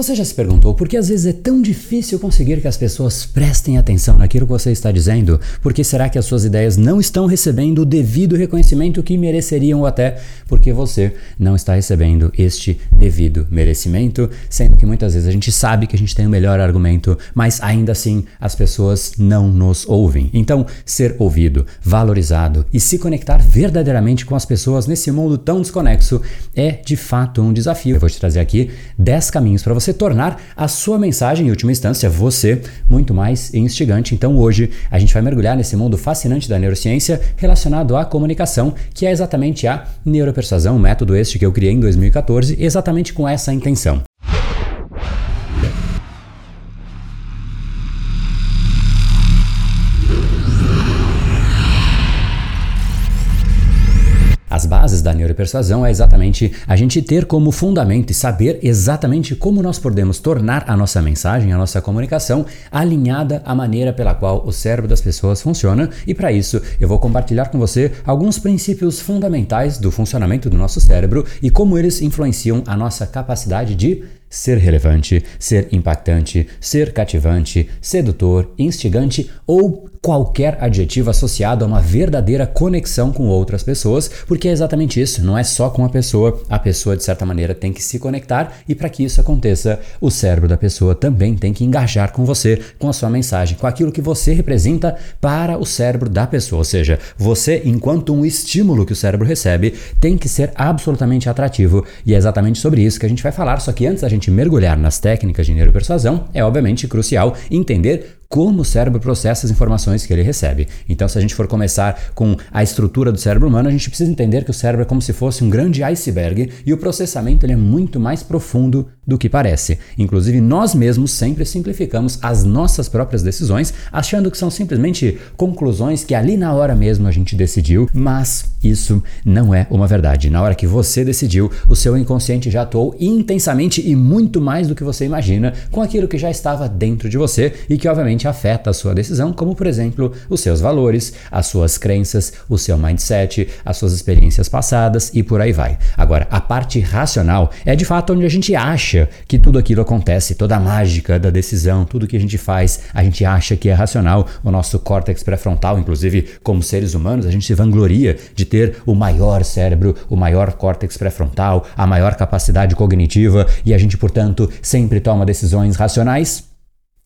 Você já se perguntou por que às vezes é tão difícil conseguir que as pessoas prestem atenção naquilo que você está dizendo? Por que será que as suas ideias não estão recebendo o devido reconhecimento que mereceriam ou até porque você não está recebendo este devido merecimento, sendo que muitas vezes a gente sabe que a gente tem o melhor argumento, mas ainda assim as pessoas não nos ouvem. Então, ser ouvido, valorizado e se conectar verdadeiramente com as pessoas nesse mundo tão desconexo é de fato um desafio. Eu vou te trazer aqui 10 caminhos para você você tornar a sua mensagem, em última instância, você, muito mais instigante. Então hoje a gente vai mergulhar nesse mundo fascinante da neurociência relacionado à comunicação, que é exatamente a neuropersuasão, um método este que eu criei em 2014, exatamente com essa intenção. Bases da neuropersuasão é exatamente a gente ter como fundamento e saber exatamente como nós podemos tornar a nossa mensagem, a nossa comunicação alinhada à maneira pela qual o cérebro das pessoas funciona. E para isso, eu vou compartilhar com você alguns princípios fundamentais do funcionamento do nosso cérebro e como eles influenciam a nossa capacidade de ser relevante, ser impactante, ser cativante, sedutor, instigante ou qualquer adjetivo associado a uma verdadeira conexão com outras pessoas, porque é exatamente isso, não é só com a pessoa, a pessoa de certa maneira tem que se conectar e para que isso aconteça, o cérebro da pessoa também tem que engajar com você, com a sua mensagem, com aquilo que você representa para o cérebro da pessoa, ou seja, você enquanto um estímulo que o cérebro recebe, tem que ser absolutamente atrativo. E é exatamente sobre isso que a gente vai falar, só que antes da gente gente mergulhar nas técnicas de neuropersuasão, é obviamente crucial entender como o cérebro processa as informações que ele recebe. Então, se a gente for começar com a estrutura do cérebro humano, a gente precisa entender que o cérebro é como se fosse um grande iceberg e o processamento ele é muito mais profundo do que parece. Inclusive, nós mesmos sempre simplificamos as nossas próprias decisões, achando que são simplesmente conclusões que ali na hora mesmo a gente decidiu, mas isso não é uma verdade. Na hora que você decidiu, o seu inconsciente já atuou intensamente e muito mais do que você imagina com aquilo que já estava dentro de você e que, obviamente, afeta a sua decisão, como por exemplo os seus valores, as suas crenças, o seu mindset, as suas experiências passadas e por aí vai. Agora, a parte racional é de fato onde a gente acha que tudo aquilo acontece, toda a mágica da decisão, tudo que a gente faz, a gente acha que é racional. O nosso córtex pré-frontal, inclusive como seres humanos, a gente se vangloria de ter o maior cérebro, o maior córtex pré-frontal, a maior capacidade cognitiva e a gente, portanto, sempre toma decisões racionais.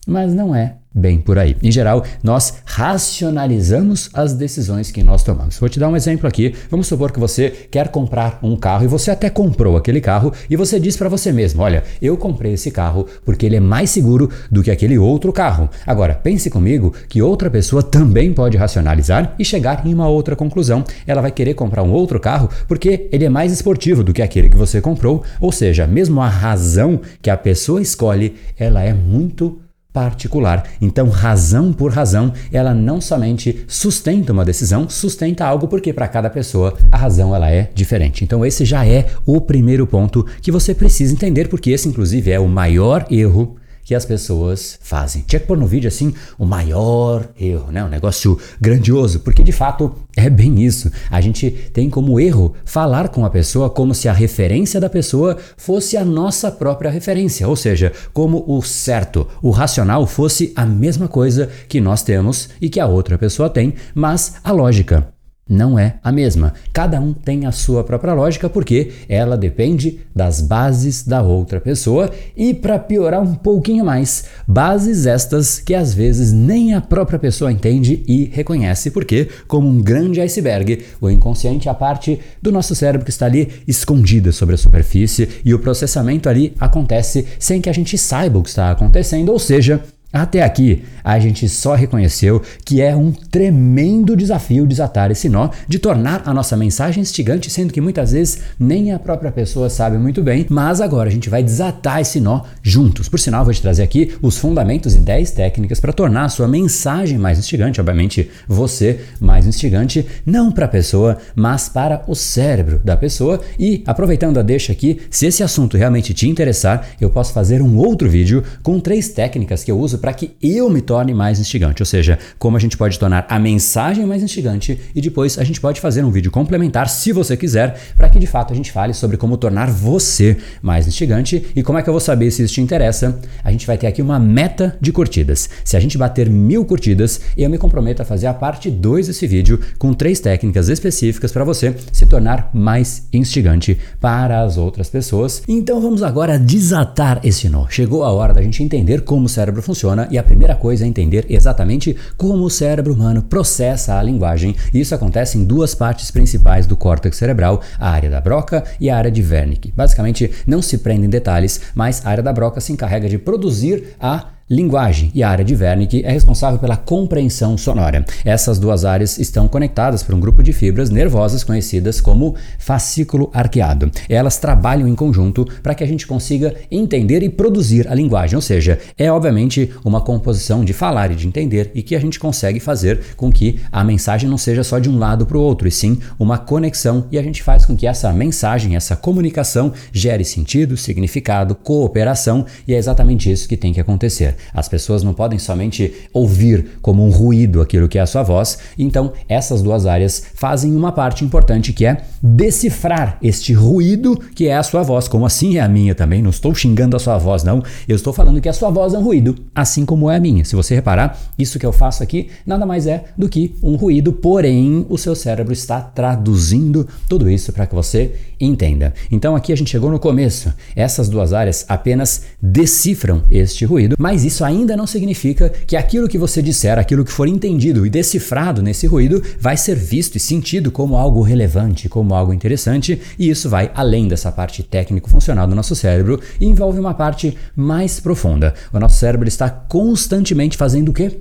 Mas não é bem por aí. Em geral, nós racionalizamos as decisões que nós tomamos. Vou te dar um exemplo aqui. Vamos supor que você quer comprar um carro e você até comprou aquele carro e você diz para você mesmo: Olha, eu comprei esse carro porque ele é mais seguro do que aquele outro carro. Agora, pense comigo que outra pessoa também pode racionalizar e chegar em uma outra conclusão. Ela vai querer comprar um outro carro porque ele é mais esportivo do que aquele que você comprou. Ou seja, mesmo a razão que a pessoa escolhe, ela é muito particular. Então, razão por razão, ela não somente sustenta uma decisão, sustenta algo porque para cada pessoa a razão ela é diferente. Então, esse já é o primeiro ponto que você precisa entender, porque esse inclusive é o maior erro que as pessoas fazem. Tinha que pôr no vídeo assim o maior erro, né? Um negócio grandioso, porque de fato é bem isso. A gente tem como erro falar com a pessoa como se a referência da pessoa fosse a nossa própria referência, ou seja, como o certo, o racional fosse a mesma coisa que nós temos e que a outra pessoa tem, mas a lógica não é a mesma. Cada um tem a sua própria lógica porque ela depende das bases da outra pessoa e para piorar um pouquinho mais, bases estas que às vezes nem a própria pessoa entende e reconhece porque, como um grande iceberg, o inconsciente é a parte do nosso cérebro que está ali escondida sobre a superfície e o processamento ali acontece sem que a gente saiba o que está acontecendo, ou seja, até aqui, a gente só reconheceu que é um tremendo desafio desatar esse nó de tornar a nossa mensagem instigante, sendo que muitas vezes nem a própria pessoa sabe muito bem, mas agora a gente vai desatar esse nó juntos. Por sinal, vou te trazer aqui os fundamentos e 10 técnicas para tornar a sua mensagem mais instigante, obviamente você mais instigante, não para a pessoa, mas para o cérebro da pessoa. E aproveitando a deixa aqui, se esse assunto realmente te interessar, eu posso fazer um outro vídeo com três técnicas que eu uso para que eu me torne mais instigante, ou seja, como a gente pode tornar a mensagem mais instigante e depois a gente pode fazer um vídeo complementar, se você quiser, para que de fato a gente fale sobre como tornar você mais instigante e como é que eu vou saber se isso te interessa. A gente vai ter aqui uma meta de curtidas. Se a gente bater mil curtidas, eu me comprometo a fazer a parte 2 desse vídeo com três técnicas específicas para você se tornar mais instigante para as outras pessoas. Então vamos agora desatar esse nó. Chegou a hora da gente entender como o cérebro funciona e a primeira coisa é entender exatamente como o cérebro humano processa a linguagem. Isso acontece em duas partes principais do córtex cerebral, a área da broca e a área de Wernicke. Basicamente, não se prende em detalhes, mas a área da broca se encarrega de produzir a linguagem e a área de Wernicke é responsável pela compreensão sonora. Essas duas áreas estão conectadas por um grupo de fibras nervosas conhecidas como fascículo arqueado. Elas trabalham em conjunto para que a gente consiga entender e produzir a linguagem, ou seja, é obviamente uma composição de falar e de entender e que a gente consegue fazer com que a mensagem não seja só de um lado para o outro, e sim uma conexão e a gente faz com que essa mensagem, essa comunicação gere sentido, significado, cooperação e é exatamente isso que tem que acontecer. As pessoas não podem somente ouvir como um ruído aquilo que é a sua voz. Então, essas duas áreas fazem uma parte importante que é decifrar este ruído que é a sua voz. Como assim é a minha também? Não estou xingando a sua voz, não. Eu estou falando que a sua voz é um ruído, assim como é a minha. Se você reparar, isso que eu faço aqui nada mais é do que um ruído, porém o seu cérebro está traduzindo tudo isso para que você entenda. Então aqui a gente chegou no começo. Essas duas áreas apenas decifram este ruído, mas isso ainda não significa que aquilo que você disser, aquilo que for entendido e decifrado nesse ruído, vai ser visto e sentido como algo relevante, como algo interessante, e isso vai além dessa parte técnico-funcional do nosso cérebro e envolve uma parte mais profunda. O nosso cérebro está constantemente fazendo o quê?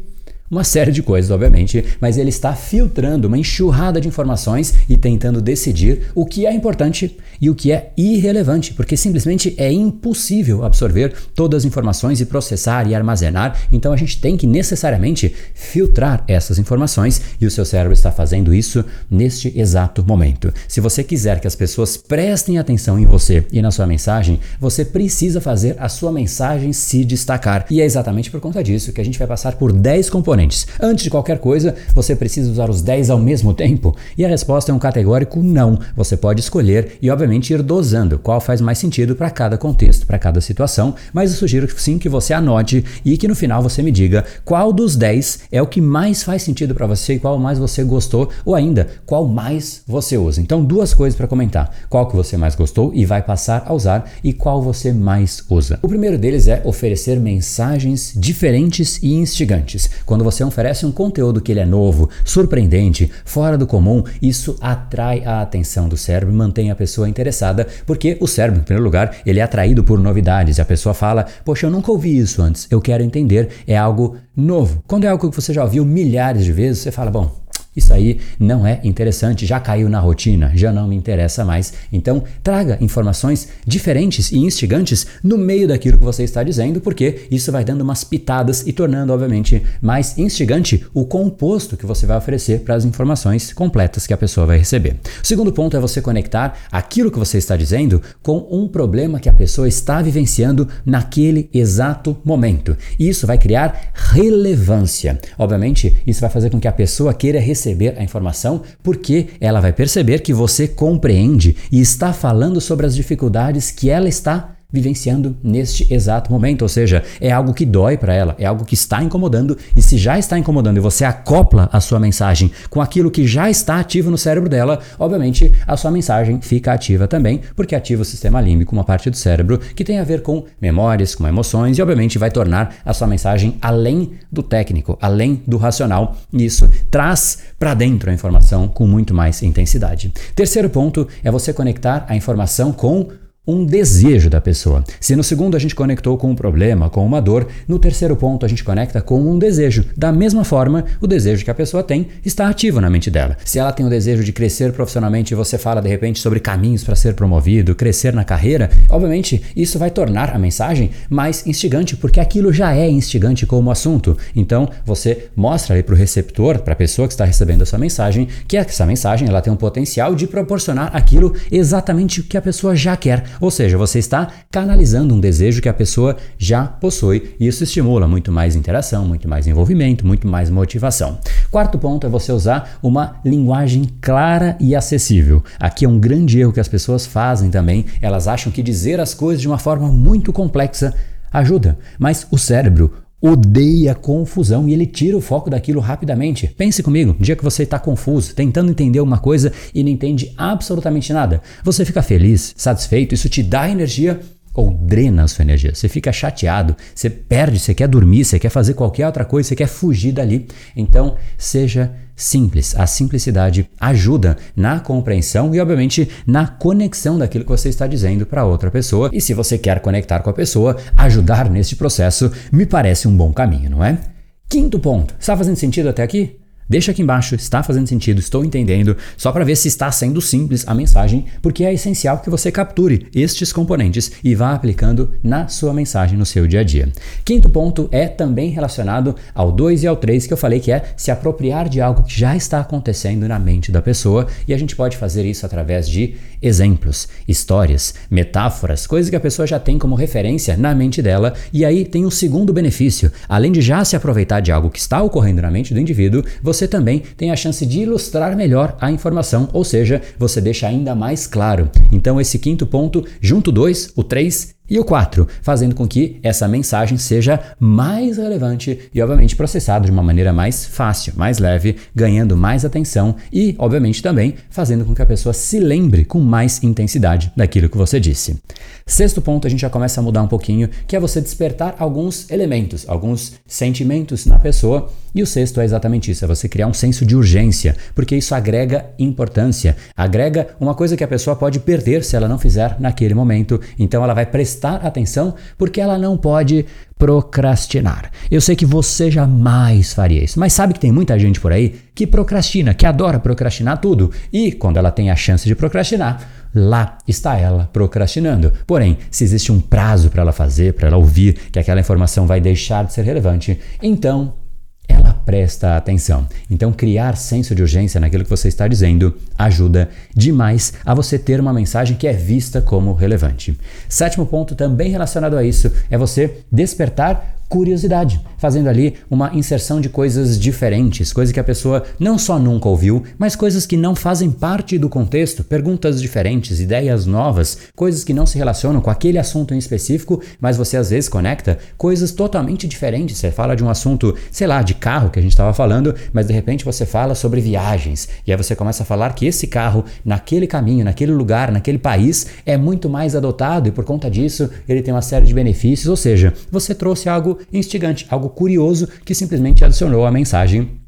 Uma série de coisas, obviamente, mas ele está filtrando uma enxurrada de informações e tentando decidir o que é importante e o que é irrelevante, porque simplesmente é impossível absorver todas as informações e processar e armazenar. Então a gente tem que necessariamente filtrar essas informações e o seu cérebro está fazendo isso neste exato momento. Se você quiser que as pessoas prestem atenção em você e na sua mensagem, você precisa fazer a sua mensagem se destacar. E é exatamente por conta disso que a gente vai passar por 10 componentes componentes. Antes de qualquer coisa, você precisa usar os 10 ao mesmo tempo? E a resposta é um categórico não. Você pode escolher e, obviamente, ir dosando qual faz mais sentido para cada contexto, para cada situação, mas eu sugiro sim que você anote e que no final você me diga qual dos 10 é o que mais faz sentido para você e qual mais você gostou, ou ainda, qual mais você usa. Então, duas coisas para comentar: qual que você mais gostou e vai passar a usar e qual você mais usa. O primeiro deles é oferecer mensagens diferentes e instigantes. Quando você você oferece um conteúdo que ele é novo, surpreendente, fora do comum, isso atrai a atenção do cérebro e mantém a pessoa interessada, porque o cérebro, em primeiro lugar, ele é atraído por novidades. E a pessoa fala: "Poxa, eu nunca ouvi isso antes. Eu quero entender". É algo novo. Quando é algo que você já ouviu milhares de vezes, você fala: "Bom, isso aí não é interessante, já caiu na rotina, já não me interessa mais. Então, traga informações diferentes e instigantes no meio daquilo que você está dizendo, porque isso vai dando umas pitadas e tornando, obviamente, mais instigante o composto que você vai oferecer para as informações completas que a pessoa vai receber. O segundo ponto é você conectar aquilo que você está dizendo com um problema que a pessoa está vivenciando naquele exato momento. E isso vai criar relevância. Obviamente, isso vai fazer com que a pessoa queira receber receber a informação, porque ela vai perceber que você compreende e está falando sobre as dificuldades que ela está vivenciando neste exato momento, ou seja, é algo que dói para ela, é algo que está incomodando e se já está incomodando e você acopla a sua mensagem com aquilo que já está ativo no cérebro dela, obviamente a sua mensagem fica ativa também, porque ativa o sistema límbico, uma parte do cérebro que tem a ver com memórias, com emoções e obviamente vai tornar a sua mensagem além do técnico, além do racional. E isso traz para dentro a informação com muito mais intensidade. Terceiro ponto é você conectar a informação com um desejo da pessoa. Se no segundo a gente conectou com um problema, com uma dor, no terceiro ponto a gente conecta com um desejo. Da mesma forma, o desejo que a pessoa tem está ativo na mente dela. Se ela tem o desejo de crescer profissionalmente e você fala de repente sobre caminhos para ser promovido, crescer na carreira, obviamente isso vai tornar a mensagem mais instigante, porque aquilo já é instigante como assunto. Então você mostra aí para o receptor, para a pessoa que está recebendo a sua mensagem, que essa mensagem ela tem um potencial de proporcionar aquilo exatamente o que a pessoa já quer Ou seja, você está canalizando um desejo que a pessoa já possui e isso estimula muito mais interação, muito mais envolvimento, muito mais motivação. Quarto ponto é você usar uma linguagem clara e acessível. Aqui é um grande erro que as pessoas fazem também. Elas acham que dizer as coisas de uma forma muito complexa ajuda, mas o cérebro odeia confusão e ele tira o foco daquilo rapidamente. Pense comigo, dia que você está confuso, tentando entender uma coisa e não entende absolutamente nada, você fica feliz, satisfeito, isso te dá energia ou drena a sua energia. Você fica chateado, você perde, você quer dormir, você quer fazer qualquer outra coisa, você quer fugir dali. Então, seja simples. A simplicidade ajuda na compreensão e, obviamente, na conexão daquilo que você está dizendo para outra pessoa. E se você quer conectar com a pessoa, ajudar nesse processo me parece um bom caminho, não é? Quinto ponto. Está fazendo sentido até aqui? Deixa aqui embaixo, está fazendo sentido, estou entendendo, só para ver se está sendo simples a mensagem, porque é essencial que você capture estes componentes e vá aplicando na sua mensagem no seu dia a dia. Quinto ponto é também relacionado ao 2 e ao 3 que eu falei que é se apropriar de algo que já está acontecendo na mente da pessoa e a gente pode fazer isso através de exemplos, histórias, metáforas, coisas que a pessoa já tem como referência na mente dela e aí tem um segundo benefício, além de já se aproveitar de algo que está ocorrendo na mente do indivíduo, você também tem a chance de ilustrar melhor a informação, ou seja, você deixa ainda mais claro. Então, esse quinto ponto, junto dois, o 3 e o 4, fazendo com que essa mensagem seja mais relevante e, obviamente, processada de uma maneira mais fácil, mais leve, ganhando mais atenção e, obviamente, também fazendo com que a pessoa se lembre com mais intensidade daquilo que você disse. Sexto ponto, a gente já começa a mudar um pouquinho, que é você despertar alguns elementos, alguns sentimentos na pessoa. E o sexto é exatamente isso, é você criar um senso de urgência, porque isso agrega importância, agrega uma coisa que a pessoa pode perder se ela não fizer naquele momento. Então ela vai prestar atenção porque ela não pode procrastinar. Eu sei que você jamais faria isso, mas sabe que tem muita gente por aí que procrastina, que adora procrastinar tudo. E quando ela tem a chance de procrastinar, lá está ela procrastinando. Porém, se existe um prazo para ela fazer, para ela ouvir que aquela informação vai deixar de ser relevante, então presta atenção. Então, criar senso de urgência naquilo que você está dizendo ajuda demais a você ter uma mensagem que é vista como relevante. Sétimo ponto, também relacionado a isso, é você despertar curiosidade, fazendo ali uma inserção de coisas diferentes, coisas que a pessoa não só nunca ouviu, mas coisas que não fazem parte do contexto, perguntas diferentes, ideias novas, coisas que não se relacionam com aquele assunto em específico, mas você às vezes conecta coisas totalmente diferentes. Você fala de um assunto, sei lá, de carro que a gente estava falando, mas de repente você fala sobre viagens, e aí você começa a falar que esse carro, naquele caminho, naquele lugar, naquele país, é muito mais adotado e por conta disso ele tem uma série de benefícios, ou seja, você trouxe algo instigante, algo curioso que simplesmente adicionou a mensagem.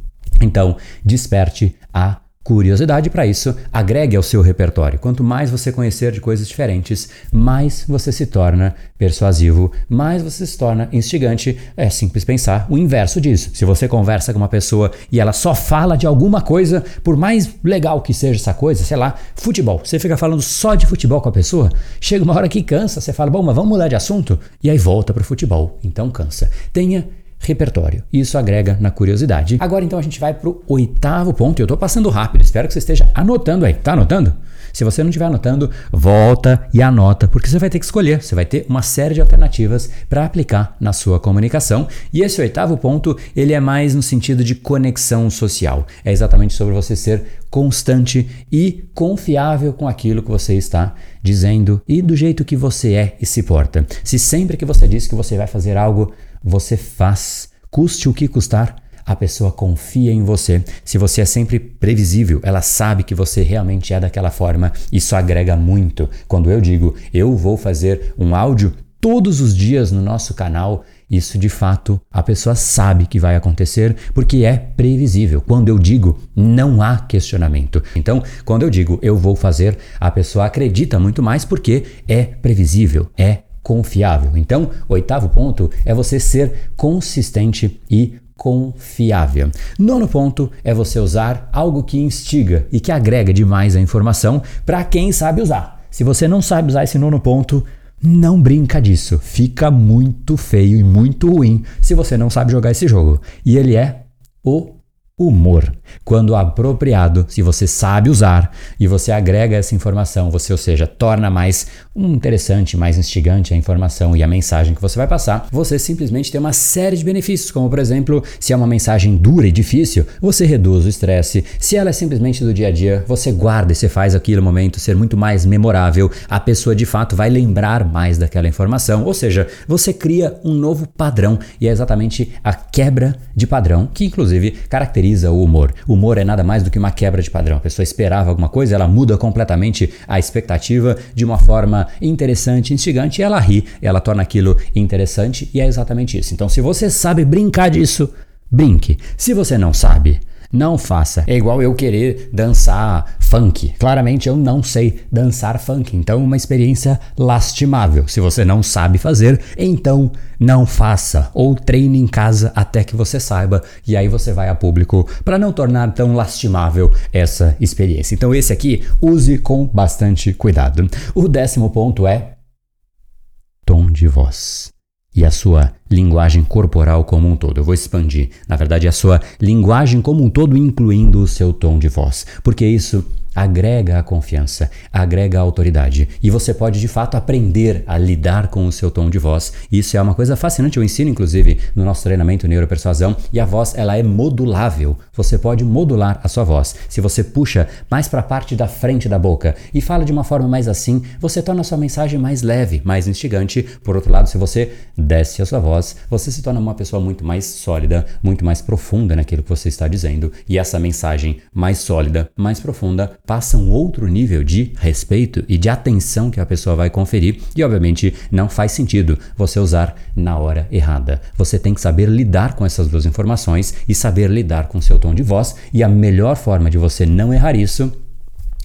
Então, desperte a curiosidade para isso, agregue ao seu repertório. Quanto mais você conhecer de coisas diferentes, mais você se torna persuasivo, mais você se torna instigante. É simples pensar o inverso disso. Se você conversa com uma pessoa e ela só fala de alguma coisa, por mais legal que seja essa coisa, sei lá, futebol. Você fica falando só de futebol com a pessoa, chega uma hora que cansa, você fala, bom, mas vamos mudar de assunto, e aí volta para o futebol. Então cansa. Tenha repertório. Isso agrega na curiosidade. Agora então a gente vai para o oitavo ponto. Eu estou passando rápido, espero que você esteja anotando aí. Tá anotando? Se você não estiver anotando, volta e anota, porque você vai ter que escolher. Você vai ter uma série de alternativas para aplicar na sua comunicação. E esse oitavo ponto, ele é mais no sentido de conexão social. É exatamente sobre você ser constante e confiável com aquilo que você está dizendo e do jeito que você é e se porta. Se sempre que você diz que você vai fazer algo, você faz, custe o que custar, a pessoa confia em você. Se você é sempre previsível, ela sabe que você realmente é daquela forma. Isso agrega muito. Quando eu digo eu vou fazer um áudio todos os dias no nosso canal, isso de fato a pessoa sabe que vai acontecer porque é previsível. Quando eu digo não há questionamento. Então, quando eu digo eu vou fazer, a pessoa acredita muito mais porque é previsível, é confiável. Então, oitavo ponto é você ser consistente e confiável. Nono ponto é você usar algo que instiga e que agrega demais a informação para quem sabe usar. Se você não sabe usar esse nono ponto, não brinca disso. Fica muito feio e muito ruim se você não sabe jogar esse jogo. E ele é o humor. Quando apropriado, se você sabe usar e você agrega essa informação, você, ou seja, torna mais interessante, mais instigante a informação e a mensagem que você vai passar, você simplesmente tem uma série de benefícios, como por exemplo, se é uma mensagem dura e difícil, você reduz o estresse. Se ela é simplesmente do dia a dia, você guarda e você faz aquele momento ser muito mais memorável. A pessoa de fato vai lembrar mais daquela informação, ou seja, você cria um novo padrão e é exatamente a quebra de padrão que inclusive caracteriza o humor. O humor é nada mais do que uma quebra de padrão. A pessoa esperava alguma coisa, ela muda completamente a expectativa de uma forma interessante, instigante, e ela ri, ela torna aquilo interessante, e é exatamente isso. Então, se você sabe brincar disso, brinque. Se você não sabe, não faça. É igual eu querer dançar funk. Claramente eu não sei dançar funk. Então, uma experiência lastimável. Se você não sabe fazer, então não faça. Ou treine em casa até que você saiba. E aí você vai a público para não tornar tão lastimável essa experiência. Então, esse aqui, use com bastante cuidado. O décimo ponto é tom de voz e a sua linguagem corporal como um todo. Eu vou expandir, na verdade, a sua linguagem como um todo, incluindo o seu tom de voz, porque isso agrega a confiança, agrega a autoridade. E você pode de fato aprender a lidar com o seu tom de voz. Isso é uma coisa fascinante, eu ensino inclusive no nosso treinamento Neuropersuasão, e a voz ela é modulável. Você pode modular a sua voz. Se você puxa mais para a parte da frente da boca e fala de uma forma mais assim, você torna a sua mensagem mais leve, mais instigante. Por outro lado, se você desce a sua voz, você se torna uma pessoa muito mais sólida, muito mais profunda naquilo que você está dizendo, e essa mensagem mais sólida, mais profunda passa um outro nível de respeito e de atenção que a pessoa vai conferir. E obviamente não faz sentido você usar na hora errada. Você tem que saber lidar com essas duas informações e saber lidar com seu tom de voz. E a melhor forma de você não errar isso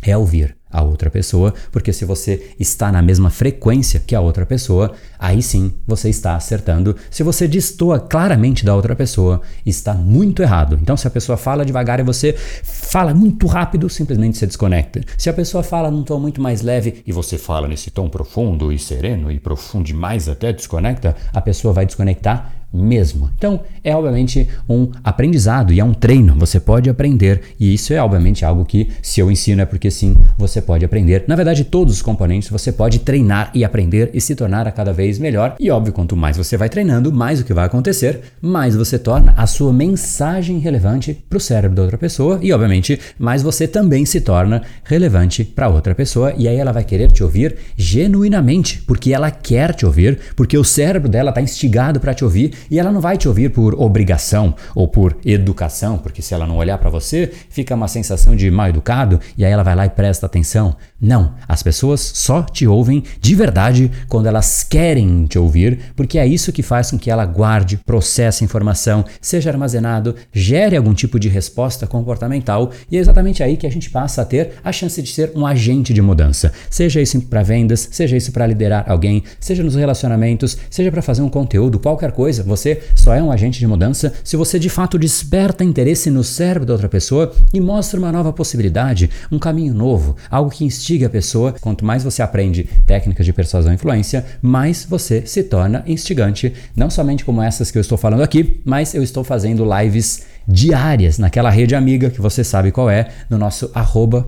é ouvir a outra pessoa, porque se você está na mesma frequência que a outra pessoa, aí sim você está acertando. Se você destoa claramente da outra pessoa, está muito errado. Então, se a pessoa fala devagar e você fala muito rápido, simplesmente se desconecta. Se a pessoa fala num tom muito mais leve e você fala nesse tom profundo e sereno e profundo demais até desconecta, a pessoa vai desconectar mesmo. Então, é obviamente um aprendizado e é um treino. Você pode aprender e isso é obviamente algo que, se eu ensino, é porque sim, você pode aprender. Na verdade, todos os componentes você pode treinar e aprender e se tornar a cada vez melhor. E óbvio, quanto mais você vai treinando, mais o que vai acontecer, mais você torna a sua mensagem relevante para o cérebro da outra pessoa e, obviamente, mais você também se torna relevante para outra pessoa e aí ela vai querer te ouvir genuinamente, porque ela quer te ouvir, porque o cérebro dela está instigado para te ouvir e ela não vai te ouvir por obrigação ou por educação, porque se ela não olhar para você, fica uma sensação de mal educado e aí ela vai lá e presta atenção. Não, as pessoas só te ouvem de verdade quando elas querem te ouvir, porque é isso que faz com que ela guarde, processe informação, seja armazenado, gere algum tipo de resposta comportamental e é exatamente aí que a gente passa a ter a chance de ser um agente de mudança. Seja isso para vendas, seja isso para liderar alguém, seja nos relacionamentos, seja para fazer um conteúdo, qualquer coisa, você só é um agente de mudança se você de fato desperta interesse no cérebro da outra pessoa e mostra uma nova possibilidade, um caminho novo, algo que instiga a pessoa. Quanto mais você aprende técnicas de persuasão e influência, mais você se torna instigante, não somente como essas que eu estou falando aqui, mas eu estou fazendo lives diárias naquela rede amiga que você sabe qual é, no nosso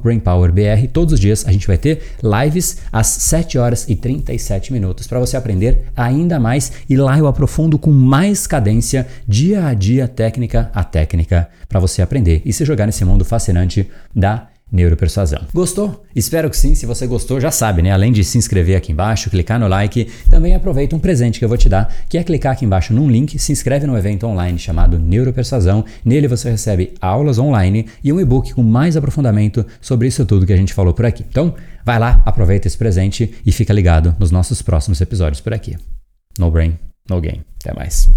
BrainPowerBR. Todos os dias a gente vai ter lives às 7 horas e 37 minutos para você aprender ainda mais e lá eu aprofundo com mais cadência, dia a dia, técnica a técnica, para você aprender e se jogar nesse mundo fascinante da neuropersuasão. Gostou? Espero que sim. Se você gostou, já sabe, né? Além de se inscrever aqui embaixo, clicar no like, também aproveita um presente que eu vou te dar, que é clicar aqui embaixo num link, se inscreve no evento online chamado Neuropersuasão. Nele você recebe aulas online e um e-book com mais aprofundamento sobre isso tudo que a gente falou por aqui. Então, vai lá, aproveita esse presente e fica ligado nos nossos próximos episódios por aqui. No brain, no game. Até mais.